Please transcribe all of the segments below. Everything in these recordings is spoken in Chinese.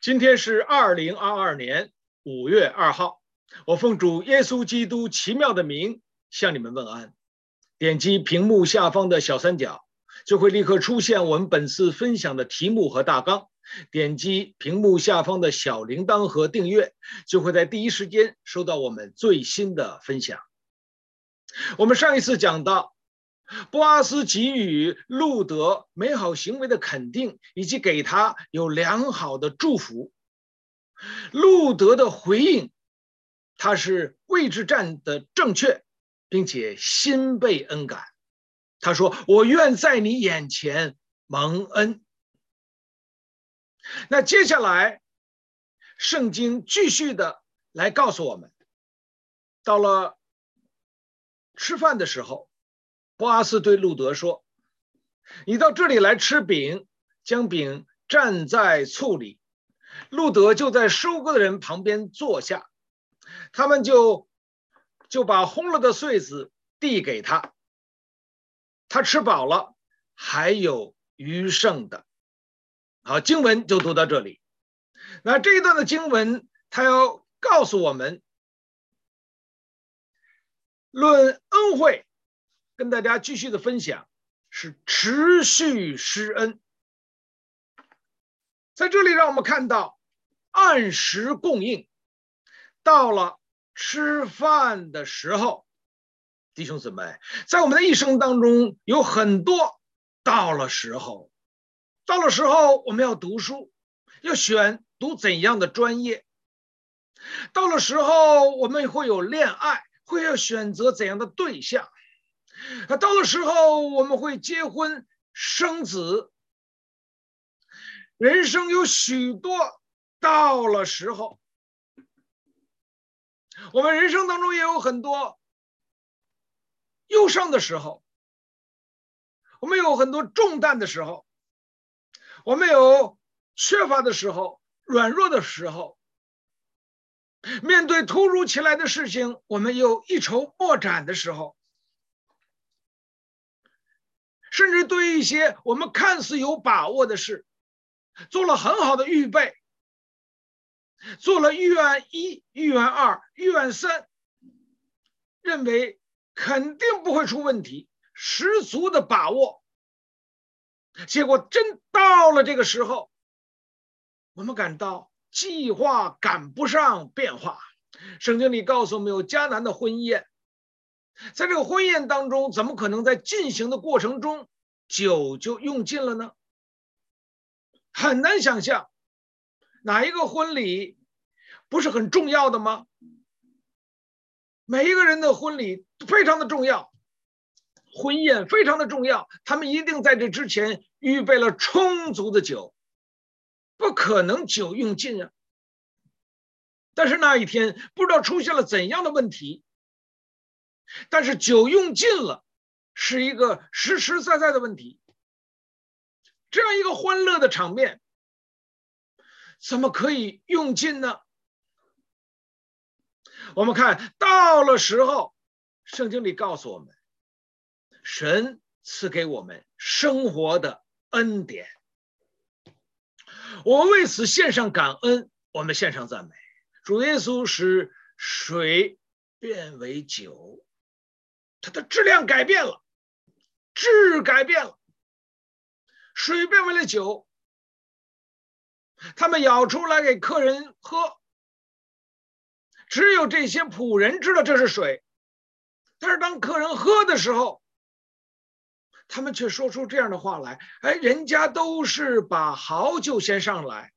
今天是二零二二年五月二号，我奉主耶稣基督奇妙的名向你们问安。点击屏幕下方的小三角，就会立刻出现我们本次分享的题目和大纲。点击屏幕下方的小铃铛和订阅，就会在第一时间收到我们最新的分享。我们上一次讲到，波阿斯给予路德美好行为的肯定，以及给他有良好的祝福。路德的回应，他是位置站的正确，并且心被恩感。他说：“我愿在你眼前蒙恩。”那接下来，圣经继续的来告诉我们，到了吃饭的时候。波阿斯对路德说：“你到这里来吃饼，将饼蘸在醋里。”路德就在收割的人旁边坐下，他们就就把烘了的穗子递给他。他吃饱了，还有余剩的。好，经文就读到这里。那这一段的经文，他要告诉我们，论恩惠。跟大家继续的分享是持续施恩，在这里让我们看到按时供应，到了吃饭的时候，弟兄姊妹，在我们的一生当中有很多到了时候，到了时候我们要读书，要选读怎样的专业，到了时候我们会有恋爱，会要选择怎样的对象。啊到了时候，我们会结婚生子。人生有许多到了时候，我们人生当中也有很多忧伤的时候，我们有很多重担的时候，我们有缺乏的时候，软弱的时候，面对突如其来的事情，我们有一筹莫展的时候。甚至对一些我们看似有把握的事，做了很好的预备，做了预案一、预案二、预案三，认为肯定不会出问题，十足的把握。结果真到了这个时候，我们感到计划赶不上变化。圣经里告诉我们，有迦南的婚宴。在这个婚宴当中，怎么可能在进行的过程中酒就用尽了呢？很难想象，哪一个婚礼不是很重要的吗？每一个人的婚礼非常的重要，婚宴非常的重要，他们一定在这之前预备了充足的酒，不可能酒用尽啊。但是那一天不知道出现了怎样的问题。但是酒用尽了，是一个实实在在的问题。这样一个欢乐的场面，怎么可以用尽呢？我们看到了时候，圣经里告诉我们，神赐给我们生活的恩典。我们为此献上感恩，我们献上赞美。主耶稣使水变为酒。它的质量改变了，质改变了，水变为了酒。他们舀出来给客人喝，只有这些仆人知道这是水。但是当客人喝的时候，他们却说出这样的话来：“哎，人家都是把好酒先上来，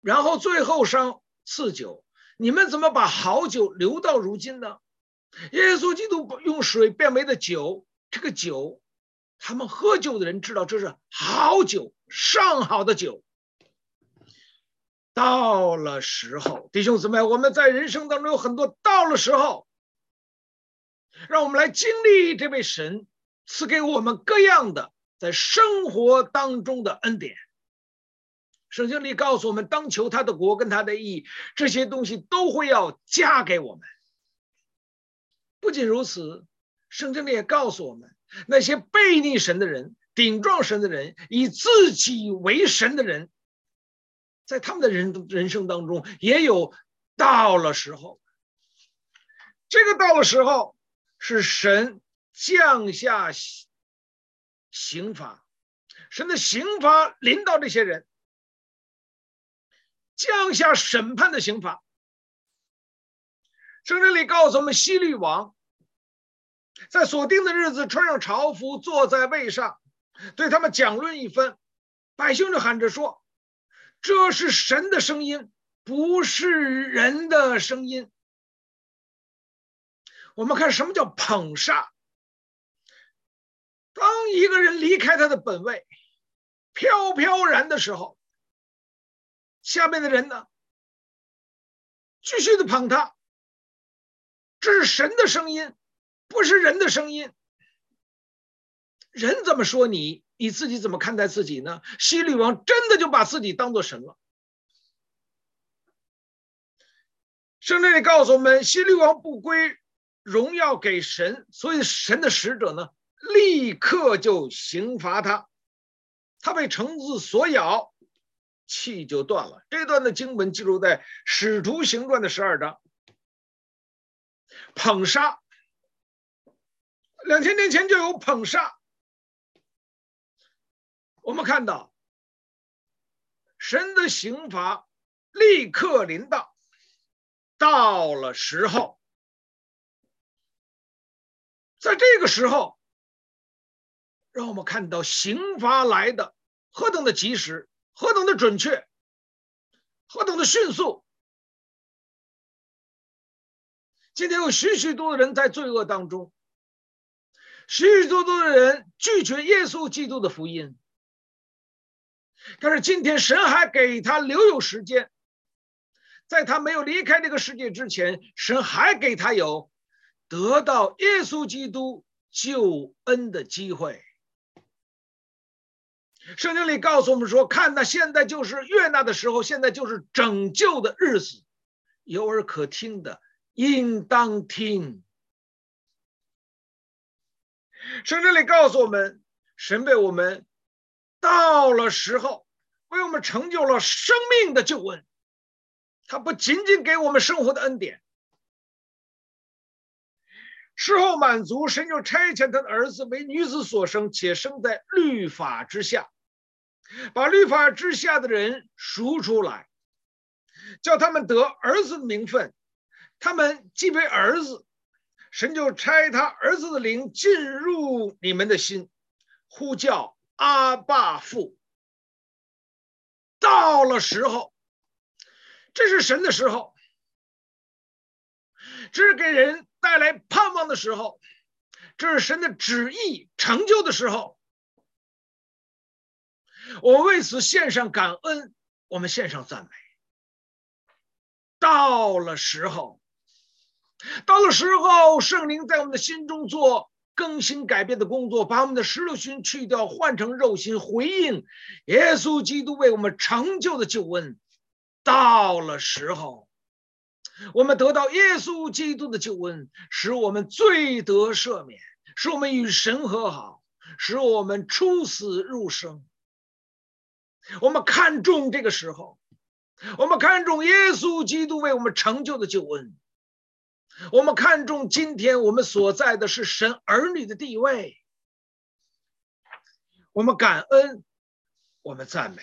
然后最后上次酒，你们怎么把好酒留到如今呢？”耶稣基督用水变为的酒，这个酒，他们喝酒的人知道这是好酒，上好的酒。到了时候，弟兄姊妹，我们在人生当中有很多到了时候，让我们来经历这位神赐给我们各样的在生活当中的恩典。圣经里告诉我们，当求他的国跟他的义，这些东西都会要加给我们。不仅如此，圣经里也告诉我们，那些悖逆神的人、顶撞神的人、以自己为神的人，在他们的人人生当中也有到了时候。这个到了时候，是神降下刑罚，神的刑罚临到这些人，降下审判的刑罚。圣经里告诉我们，希律王在所定的日子穿上朝服，坐在位上，对他们讲论一番。百姓就喊着说：“这是神的声音，不是人的声音。”我们看什么叫捧杀？当一个人离开他的本位，飘飘然的时候，下面的人呢，继续的捧他。这是神的声音，不是人的声音。人怎么说你，你自己怎么看待自己呢？希律王真的就把自己当做神了。圣经里告诉我们，希律王不归。荣耀给神，所以神的使者呢，立刻就刑罚他，他被虫子所咬，气就断了。这段的经文记录在《使徒行传》的十二章。捧杀，两千年前就有捧杀。我们看到神的刑罚立刻临到，到了时候。在这个时候，让我们看到刑罚来的何等的及时，何等的准确，何等的迅速。今天有许许多多的人在罪恶当中，许许多多的人拒绝耶稣基督的福音，但是今天神还给他留有时间，在他没有离开这个世界之前，神还给他有。得到耶稣基督救恩的机会。圣经里告诉我们说：“看那，现在就是悦纳的时候，现在就是拯救的日子。有耳可听的，应当听。”圣经里告诉我们，神为我们到了时候，为我们成就了生命的救恩。他不仅仅给我们生活的恩典。时候满足，神就差遣他的儿子为女子所生，且生在律法之下，把律法之下的人赎出来，叫他们得儿子的名分。他们既为儿子，神就差他儿子的灵进入你们的心，呼叫阿爸父。到了时候，这是神的时候，这是给人。带来盼望的时候，这是神的旨意成就的时候。我为此献上感恩，我们献上赞美。到了时候，到了时候，圣灵在我们的心中做更新改变的工作，把我们的石头心去掉，换成肉心，回应耶稣基督为我们成就的救恩。到了时候。我们得到耶稣基督的救恩，使我们罪得赦免，使我们与神和好，使我们出死入生。我们看重这个时候，我们看重耶稣基督为我们成就的救恩，我们看重今天我们所在的是神儿女的地位，我们感恩，我们赞美，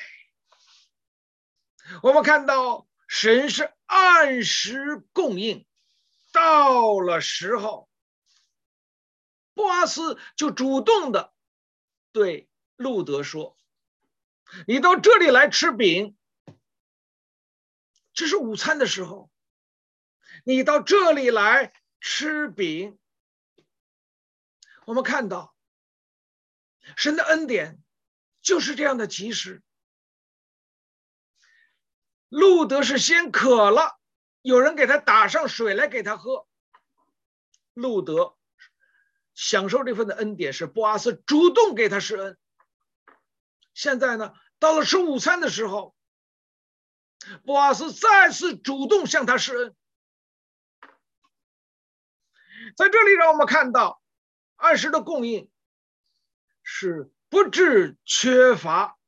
我们看到。神是按时供应，到了时候，波阿斯就主动的对路德说：“你到这里来吃饼，这是午餐的时候，你到这里来吃饼。”我们看到神的恩典就是这样的及时。路德是先渴了，有人给他打上水来给他喝。路德享受这份的恩典，是波阿斯主动给他施恩。现在呢，到了吃午餐的时候，波阿斯再次主动向他施恩。在这里，让我们看到按时的供应是不致缺乏，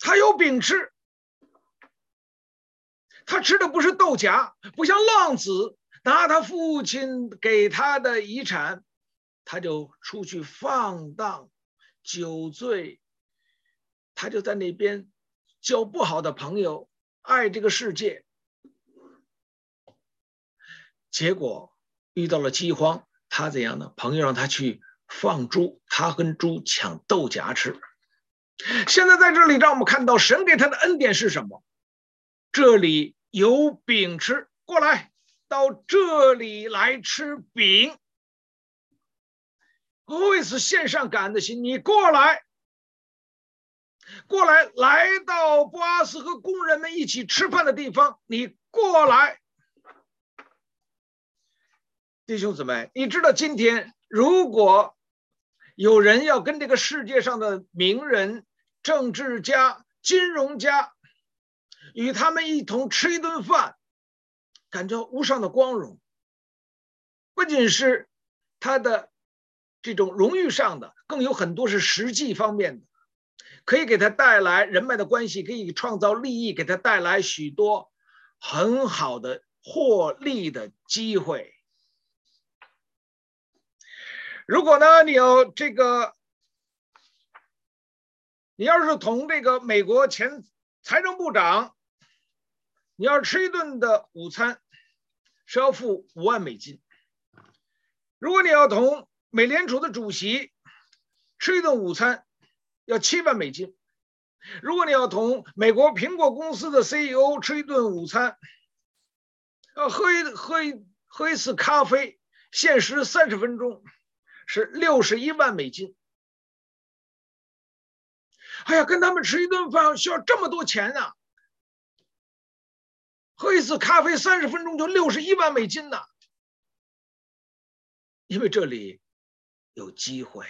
他有饼吃。他吃的不是豆荚，不像浪子拿他父亲给他的遗产，他就出去放荡、酒醉，他就在那边交不好的朋友，爱这个世界，结果遇到了饥荒，他怎样呢？朋友让他去放猪，他跟猪抢豆荚吃。现在在这里，让我们看到神给他的恩典是什么？这里有饼吃，过来到这里来吃饼。我为此献上感恩的心，你过来，过来，来到布阿斯和工人们一起吃饭的地方，你过来，弟兄姊妹，你知道今天如果有人要跟这个世界上的名人、政治家、金融家，与他们一同吃一顿饭，感觉无上的光荣。不仅是他的这种荣誉上的，更有很多是实际方面的，可以给他带来人脉的关系，可以创造利益，给他带来许多很好的获利的机会。如果呢，你有这个，你要是同这个美国前财政部长。你要吃一顿的午餐，是要付五万美金。如果你要同美联储的主席吃一顿午餐，要七万美金。如果你要同美国苹果公司的 CEO 吃一顿午餐，要喝一喝一喝一次咖啡，限时三十分钟，是六十一万美金。哎呀，跟他们吃一顿饭需要这么多钱啊！喝一次咖啡三十分钟就六十一万美金呢，因为这里有机会，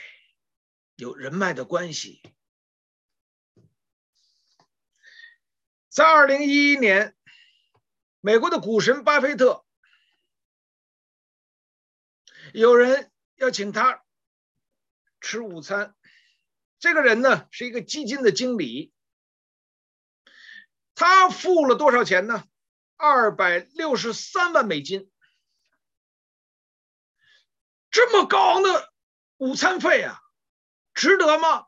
有人脉的关系。在二零一一年，美国的股神巴菲特，有人要请他吃午餐，这个人呢是一个基金的经理，他付了多少钱呢？二百六十三万美金，这么高昂的午餐费啊，值得吗？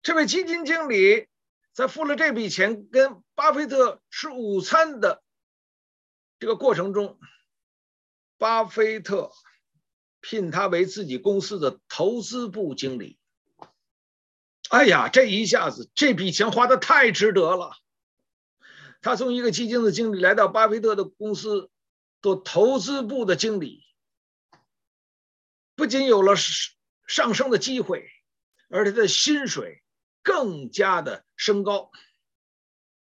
这位基金经理在付了这笔钱跟巴菲特吃午餐的这个过程中，巴菲特聘他为自己公司的投资部经理。哎呀，这一下子这笔钱花的太值得了。他从一个基金的经理来到巴菲特的公司做投资部的经理，不仅有了上升的机会，而且他的薪水更加的升高，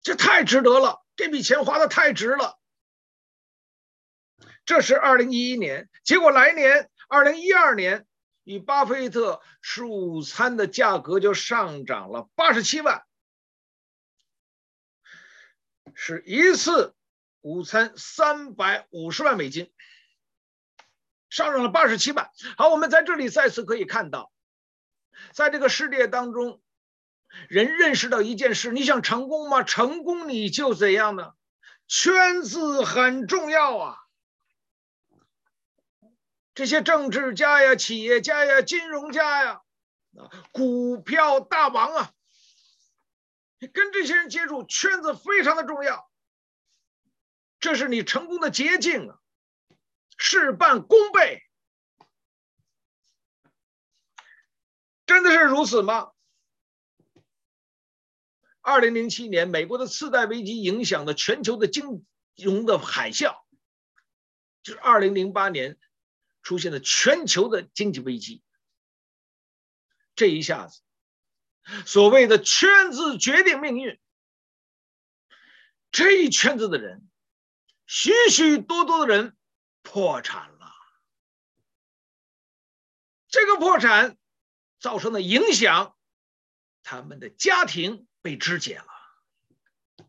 这太值得了，这笔钱花的太值了。这是二零一一年，结果来年二零一二年，与巴菲特吃午餐的价格就上涨了八十七万。是一次午餐三百五十万美金，上涨了八十七万。好，我们在这里再次可以看到，在这个世界当中，人认识到一件事：你想成功吗？成功你就怎样呢？圈子很重要啊！这些政治家呀、企业家呀、金融家呀、啊、股票大王啊。跟这些人接触，圈子非常的重要，这是你成功的捷径啊！事半功倍，真的是如此吗？二零零七年，美国的次贷危机影响了全球的金融的海啸，就是二零零八年出现了全球的经济危机，这一下子。所谓的圈子决定命运，这一圈子的人，许许多多的人破产了。这个破产造成的影响，他们的家庭被肢解了，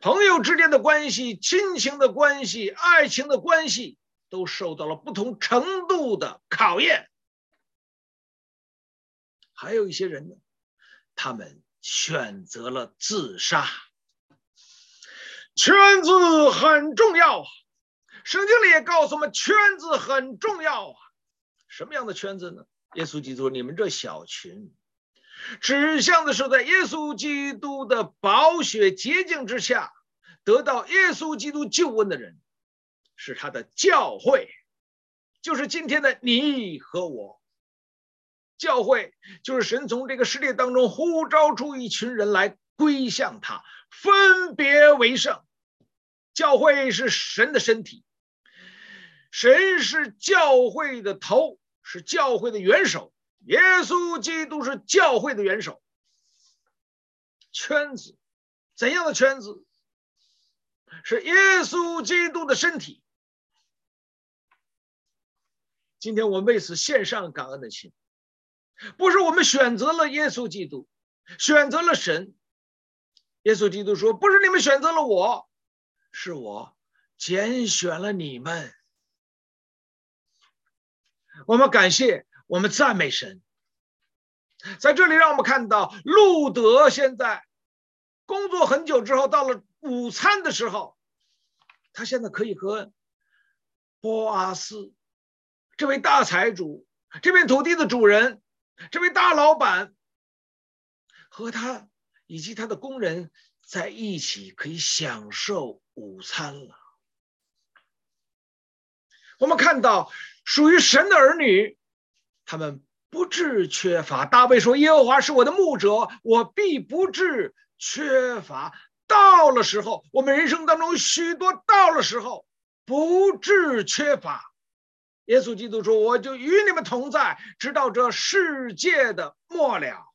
朋友之间的关系、亲情的关系、爱情的关系，都受到了不同程度的考验。还有一些人呢，他们选择了自杀。圈子很重要啊。圣经里也告诉我们，圈子很重要啊。什么样的圈子呢？耶稣基督：“你们这小群，指向的是在耶稣基督的宝血洁净之下，得到耶稣基督救恩的人，是他的教会，就是今天的你和我。教会就是神从这个世界当中呼召出一群人来归向他，分别为圣。教会是神的身体。”神是教会的头，是教会的元首。耶稣基督是教会的元首。圈子，怎样的圈子？是耶稣基督的身体。今天我们为此献上感恩的心，不是我们选择了耶稣基督，选择了神。耶稣基督说：“不是你们选择了我，是我拣选了你们。”我们感谢，我们赞美神。在这里，让我们看到路德现在工作很久之后，到了午餐的时候，他现在可以和波阿斯这位大财主、这片土地的主人、这位大老板和他以及他的工人在一起，可以享受午餐了。我们看到。属于神的儿女，他们不致缺乏。大卫说：“耶和华是我的牧者，我必不致缺乏。”到了时候，我们人生当中许多到了时候不致缺乏。耶稣基督说：“我就与你们同在，直到这世界的末了。”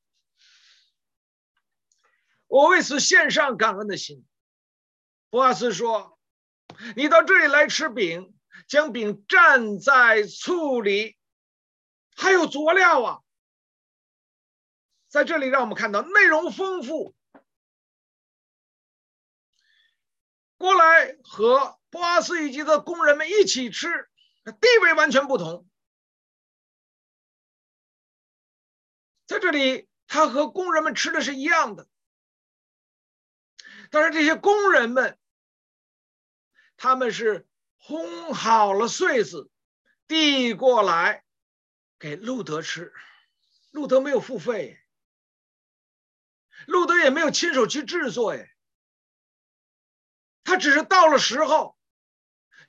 我为此献上感恩的心。波阿斯说：“你到这里来吃饼。”将饼蘸在醋里，还有佐料啊！在这里，让我们看到内容丰富。过来和波阿斯以及的工人们一起吃，地位完全不同。在这里，他和工人们吃的是一样的，但是这些工人们，他们是。烘好了穗子，递过来给路德吃。路德没有付费，路德也没有亲手去制作，哎，他只是到了时候，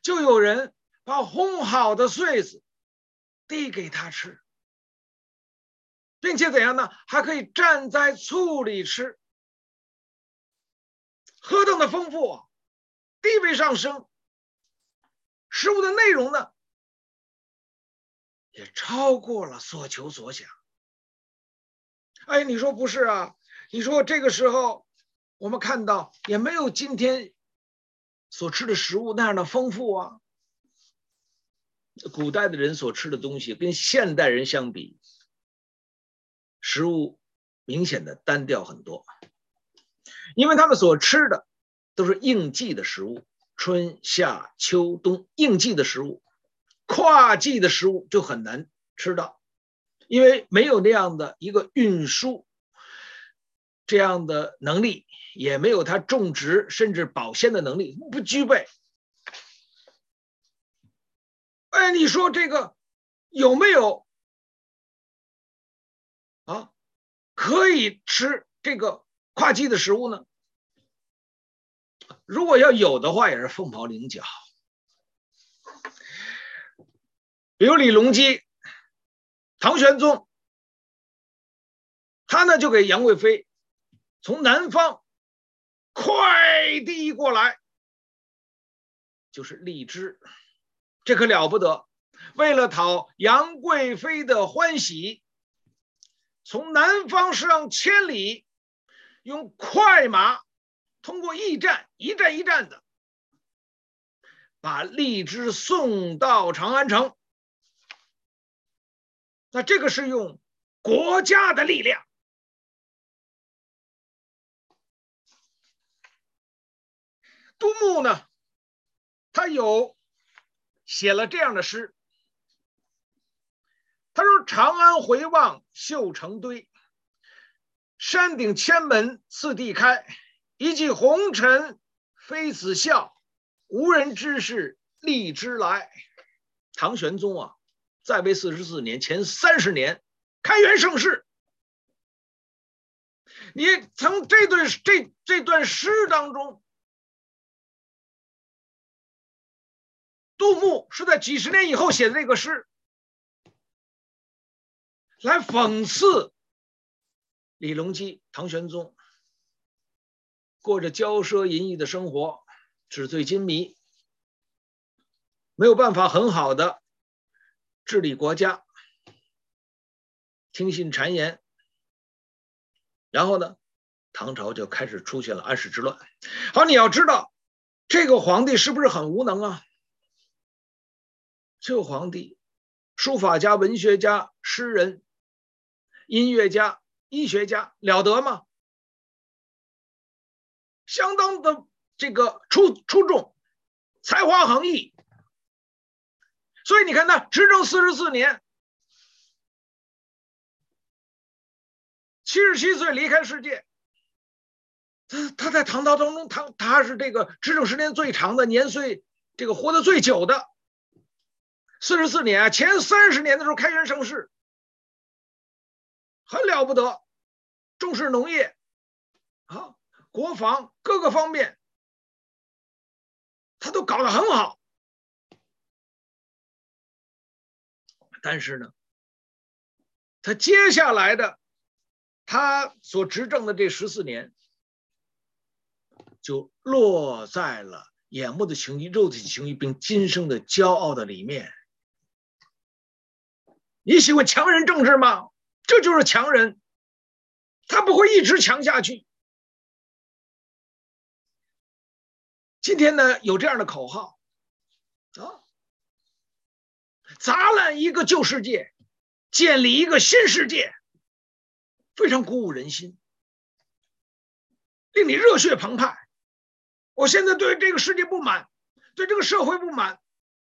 就有人把烘好的穗子递给他吃，并且怎样呢？还可以蘸在醋里吃，何等的丰富啊！地位上升。食物的内容呢，也超过了所求所想。哎，你说不是啊？你说这个时候，我们看到也没有今天所吃的食物那样的丰富啊。古代的人所吃的东西跟现代人相比，食物明显的单调很多，因为他们所吃的都是应季的食物。春夏秋冬应季的食物，跨季的食物就很难吃到，因为没有那样的一个运输这样的能力，也没有它种植甚至保鲜的能力，不具备。那，你说这个有没有啊？可以吃这个跨季的食物呢？如果要有的话，也是凤毛麟角。比如李隆基、唐玄宗，他呢就给杨贵妃从南方快递过来，就是荔枝，这可了不得。为了讨杨贵妃的欢喜，从南方上千里，用快马。通过驿站，一站一站的把荔枝送到长安城，那这个是用国家的力量。杜牧呢，他有写了这样的诗，他说：“长安回望绣成堆，山顶千门次第开。”一骑红尘妃子笑，无人知是荔枝来。唐玄宗啊，在位四十四年，前三十年开元盛世。你从这段这这段诗当中，杜牧是在几十年以后写的这个诗，来讽刺李隆基、唐玄宗过着骄奢淫逸的生活，纸醉金迷，没有办法很好的治理国家，听信谗言。然后呢，唐朝就开始出现了安史之乱。好，你要知道，这个皇帝是不是很无能啊？这个皇帝，书法家、文学家、诗人、音乐家、医学家，了得吗？相当的这个出出众，才华横溢。所以你看，他执政四十四年。七十七岁离开世界，他他在唐朝当中，他他是这个执政时间最长的，年岁这个活得最久的，四十四年，前三十年的时候开元盛世，很了不得，重视农业，啊，国防各个方面，他都搞得很好，但是呢，他接下来的。他所执政的这十四年，就落在了眼目的情欲、肉体情欲，并今生的骄傲的里面。你喜欢强人政治吗？这就是强人，他不会一直强下去。今天呢，有这样的口号啊，砸烂一个旧世界，建立一个新世界。非常鼓舞人心，令你热血澎湃。我现在对这个世界不满，对这个社会不满，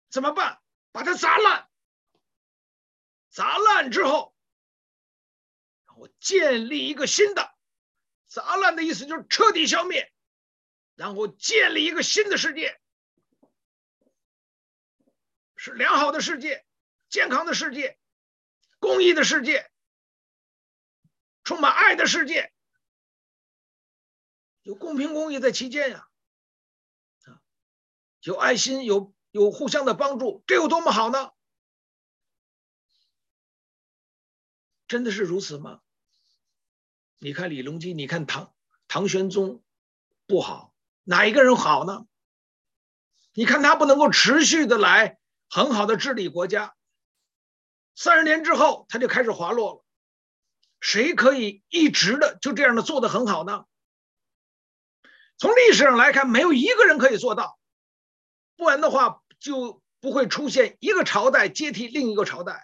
怎么办？把它砸烂。砸烂之后，我建立一个新的。砸烂的意思就是彻底消灭，然后建立一个新的世界，是良好的世界、健康的世界、公益的世界。充满爱的世界，有公平公义在其间呀，啊，有爱心，有有互相的帮助，这有多么好呢？真的是如此吗？你看李隆基，你看唐唐玄宗，不好，哪一个人好呢？你看他不能够持续的来很好的治理国家，三十年之后他就开始滑落了。谁可以一直的就这样的做得很好呢？从历史上来看，没有一个人可以做到，不然的话就不会出现一个朝代接替另一个朝代，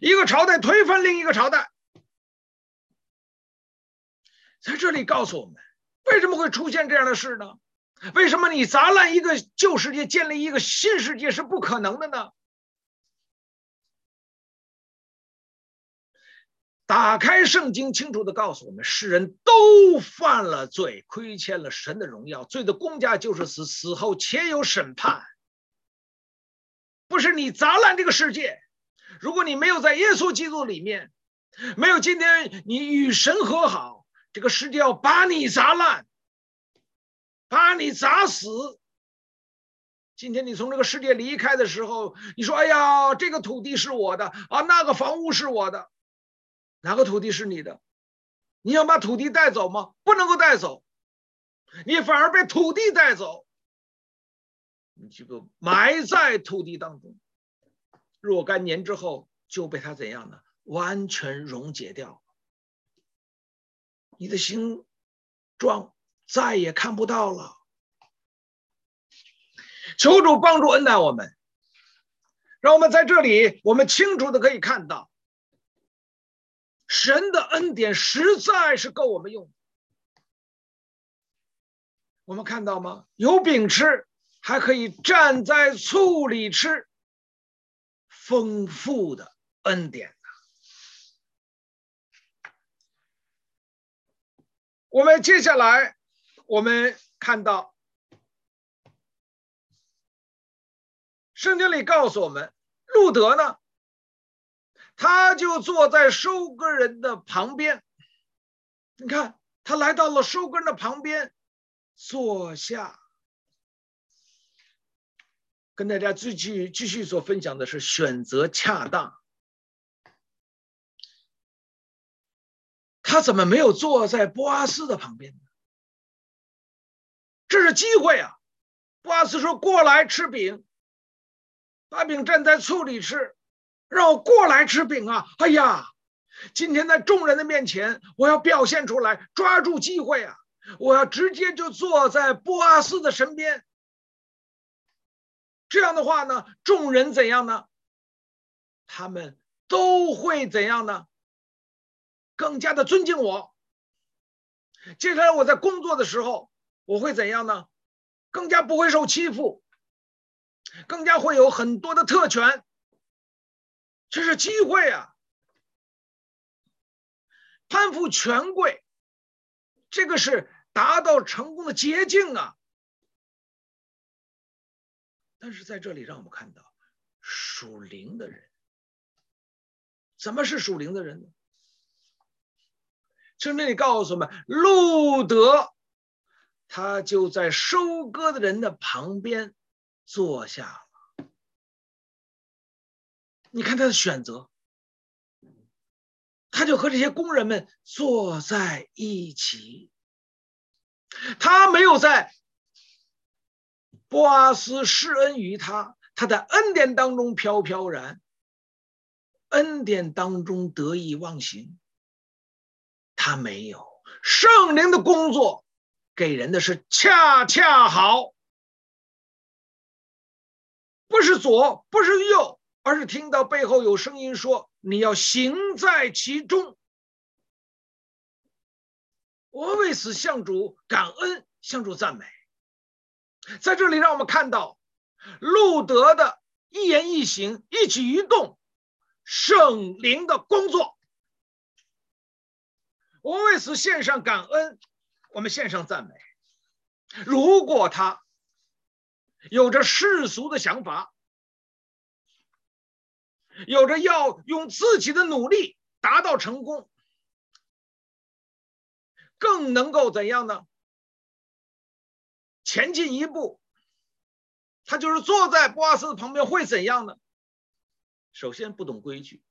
一个朝代推翻另一个朝代。在这里告诉我们，为什么会出现这样的事呢？为什么你砸烂一个旧世界，建立一个新世界是不可能的呢？打开圣经，清楚地告诉我们：世人都犯了罪，亏欠了神的荣耀，罪的工价就是死，死后且有审判。不是你砸烂这个世界，如果你没有在耶稣基督里面，没有今天你与神和好，这个世界要把你砸烂，把你砸死。今天你从这个世界离开的时候，你说：“哎呀，这个土地是我的啊，那个房屋是我的。”哪个土地是你的？你想把土地带走吗？不能够带走，你反而被土地带走，你这个埋在土地当中，若干年之后就被它怎样呢？完全溶解掉，你的形状再也看不到了。求主帮助恩待我们，让我们在这里，我们清楚的可以看到。神的恩典实在是够我们用，我们看到吗？有饼吃，还可以蘸在醋里吃，丰富的恩典。我们接下来我们看到圣经里告诉我们，路德呢，他就坐在收割人的旁边。你看，他来到了收割人的旁边，坐下。跟大家继续继续所分享的是选择恰当。他怎么没有坐在波阿斯的旁边呢？这是机会啊！波阿斯说：“过来吃饼，把饼蘸在醋里吃，让我过来吃饼啊！”哎呀，今天在众人的面前，我要表现出来，抓住机会啊！我要直接就坐在波阿斯的身边。这样的话呢，众人怎样呢？他们都会怎样呢？更加的尊敬我。接下来我在工作的时候，我会怎样呢？更加不会受欺负，更加会有很多的特权。这是机会啊！攀附权贵，这个是达到成功的捷径啊！但是在这里，让我们看到属灵的人，怎么是属灵的人呢？圣经里告诉我们，路德他就在收割的人的旁边坐下了。你看他的选择，他就和这些工人们坐在一起，他没有在。波阿斯施恩于他，他在恩典当中飘飘然，恩典当中得意忘形。他没有圣灵的工作，给人的是恰恰好，不是左，不是右，而是听到背后有声音说：“你要行在其中。”我为此向主感恩，向主赞美。在这里，让我们看到路德的一言一行、一举一动，圣灵的工作。我为此献上感恩，我们献上赞美。如果他有着世俗的想法，有着要用自己的努力达到成功，更能够怎样呢？前进一步，他就是坐在波阿斯的旁边会怎样呢？首先不懂规矩，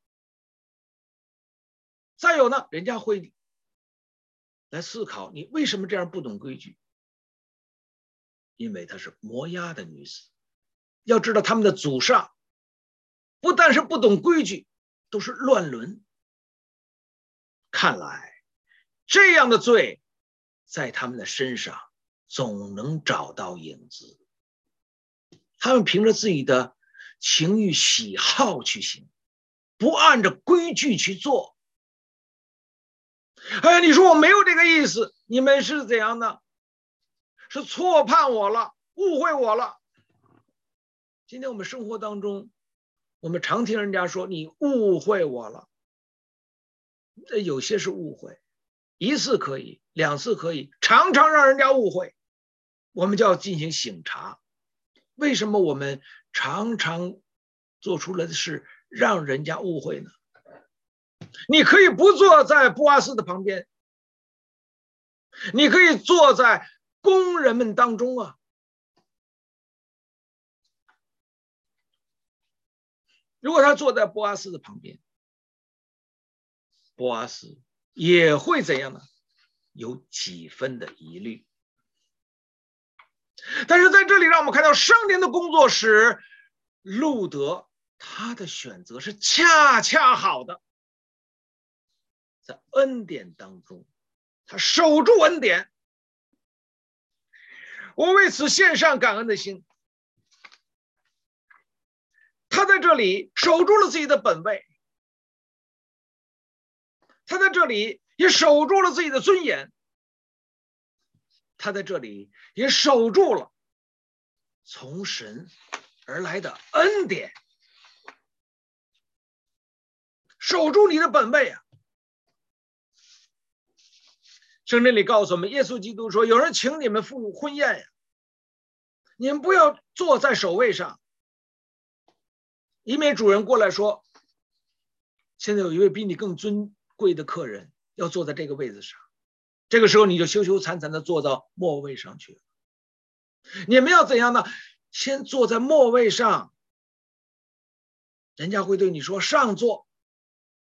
再有呢，人家会来思考你为什么这样不懂规矩？因为她是摩押的女子，要知道他们的祖上不但是不懂规矩，都是乱伦。看来这样的罪在他们的身上。总能找到影子。他们凭着自己的情欲喜好去行，不按着规矩去做。哎，你说我没有这个意思，你们是怎样的？是错判我了，误会我了。今天我们生活当中，我们常听人家说你误会我了。这有些是误会，一次可以，两次可以，常常让人家误会。我们就要进行醒察，为什么我们常常做出来的事让人家误会呢？你可以不坐在波阿斯的旁边，你可以坐在工人们当中啊。如果他坐在波阿斯的旁边，波阿斯也会怎样呢？有几分的疑虑。但是在这里，让我们看到圣灵的工作使路德他的选择是恰恰好的，在恩典当中，他守住恩典。我为此献上感恩的心。他在这里守住了自己的本位，他在这里也守住了自己的尊严。他在这里也守住了从神而来的恩典，守住你的本位啊！圣经里告诉我们，耶稣基督说：“有人请你们赴婚宴呀，你们不要坐在首位上，以免主人过来说，现在有一位比你更尊贵的客人要坐在这个位子上，这个时候你就羞羞惭惭的坐到末位上去了。你们要怎样呢？先坐在末位上，人家会对你说上座，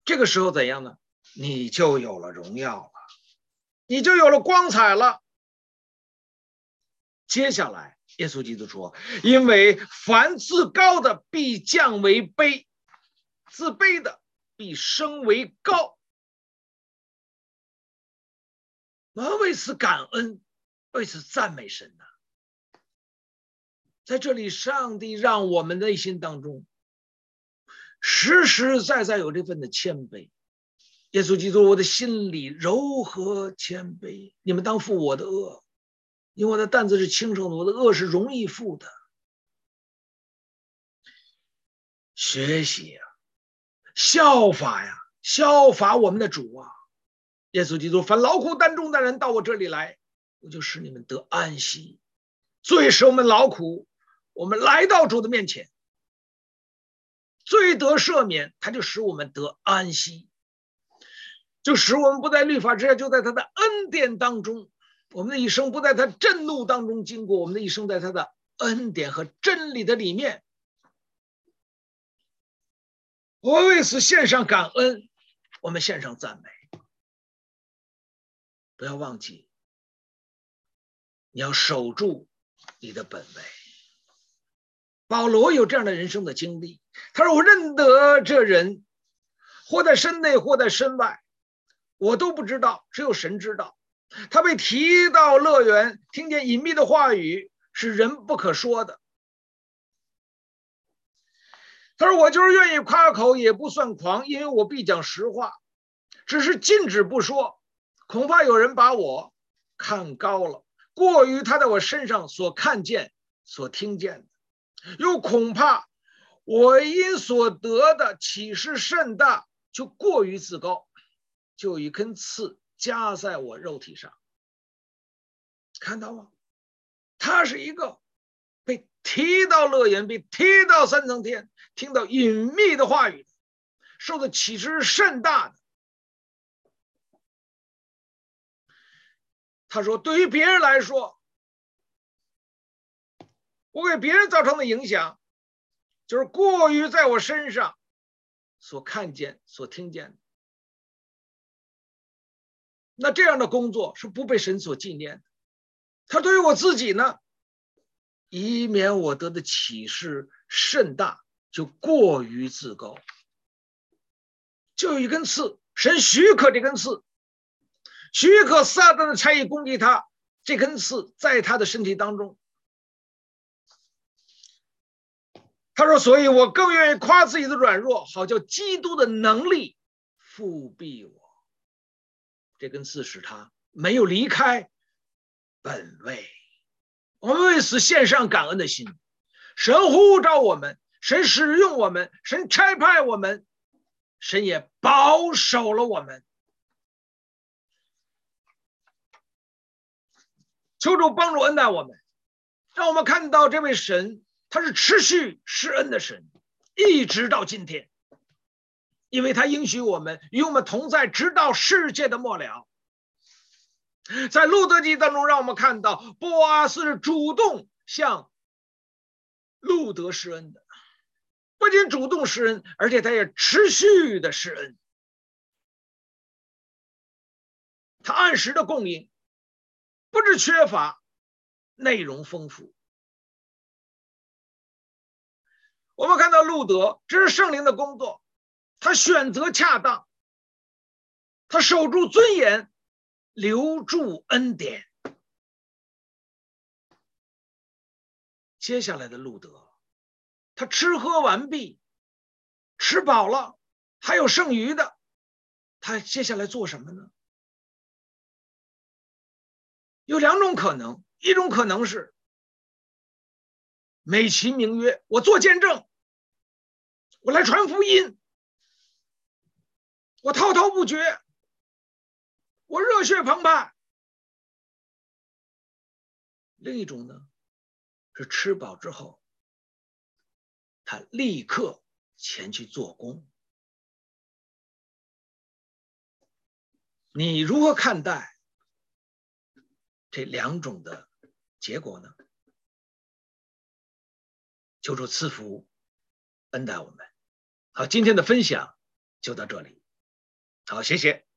这个时候怎样呢？你就有了荣耀了。”你就有了光彩了。接下来，耶稣基督说：“因为凡自高的必降为卑，自卑的必升为高。”我们为此感恩，为此赞美神呐。在这里，上帝让我们内心当中实实在在有这份的谦卑。耶稣基督，我的心里柔和谦卑，你们当负我的轭，因为我的担子是轻省的，我的轭是容易负的。学习呀，效法呀，效法我们的主啊！耶稣基督，凡劳苦担重的人到我这里来，我就使你们得安息。最使我们劳苦，我们来到主的面前，罪得赦免，他就使我们得安息。就使我们不在律法之下，就在他的恩典当中。我们的一生不在他震怒当中经过，我们的一生在他的恩典和真理的里面。我为此献上感恩，我们献上赞美。不要忘记，你要守住你的本位。保罗有这样的人生的经历，他说：“我认得这人，或在身内，或在身外。”我都不知道，只有神知道。他被提到乐园，听见隐秘的话语，是人不可说的。他说：“我就是愿意夸口，也不算狂，因为我必讲实话，只是禁止不说，恐怕有人把我看高了，过于他在我身上所看见、所听见的，又恐怕我因所得的启示甚大，就过于自高。”就一根刺加在我肉体上，看到吗？他是一个被提到乐园，被提到三层天，听到隐秘的话语，受的启示甚大的。他说：“对于别人来说，我给别人造成的影响，就是过于在我身上所看见、所听见的。”那这样的工作是不被神所纪念的。他对于我自己呢，以免我得的启示甚大，就过于自高。就有一根刺，神许可这根刺，许可撒旦的差役攻击他，这根刺在他的身体当中。他说：“所以我更愿意夸自己的软弱，好叫基督的能力覆庇我。”这根刺使他没有离开本位，我们为此献上感恩的心。神呼召我们，神使用我们，神差派我们，神也保守了我们。求主帮助恩待我们，让我们看到这位神，他是持续施恩的神，一直到今天。因为他应许我们与我们同在，直到世界的末了。在路德记当中，让我们看到波阿斯是主动向路德施恩的，不仅主动施恩，而且他也持续的施恩。他按时的供应，不致缺乏，内容丰富。我们看到路德，这是圣灵的工作。他选择恰当，他守住尊严，留住恩典。接下来的路德，他吃喝完毕，吃饱了，还有剩余的，他接下来做什么呢？有两种可能，一种可能是美其名曰我做见证，我来传福音。我滔滔不绝，我热血澎湃，另一种呢，是吃饱之后，他立刻前去做工。你如何看待这两种的结果呢？求主赐福恩待我们。好，今天的分享就到这里。好，谢谢。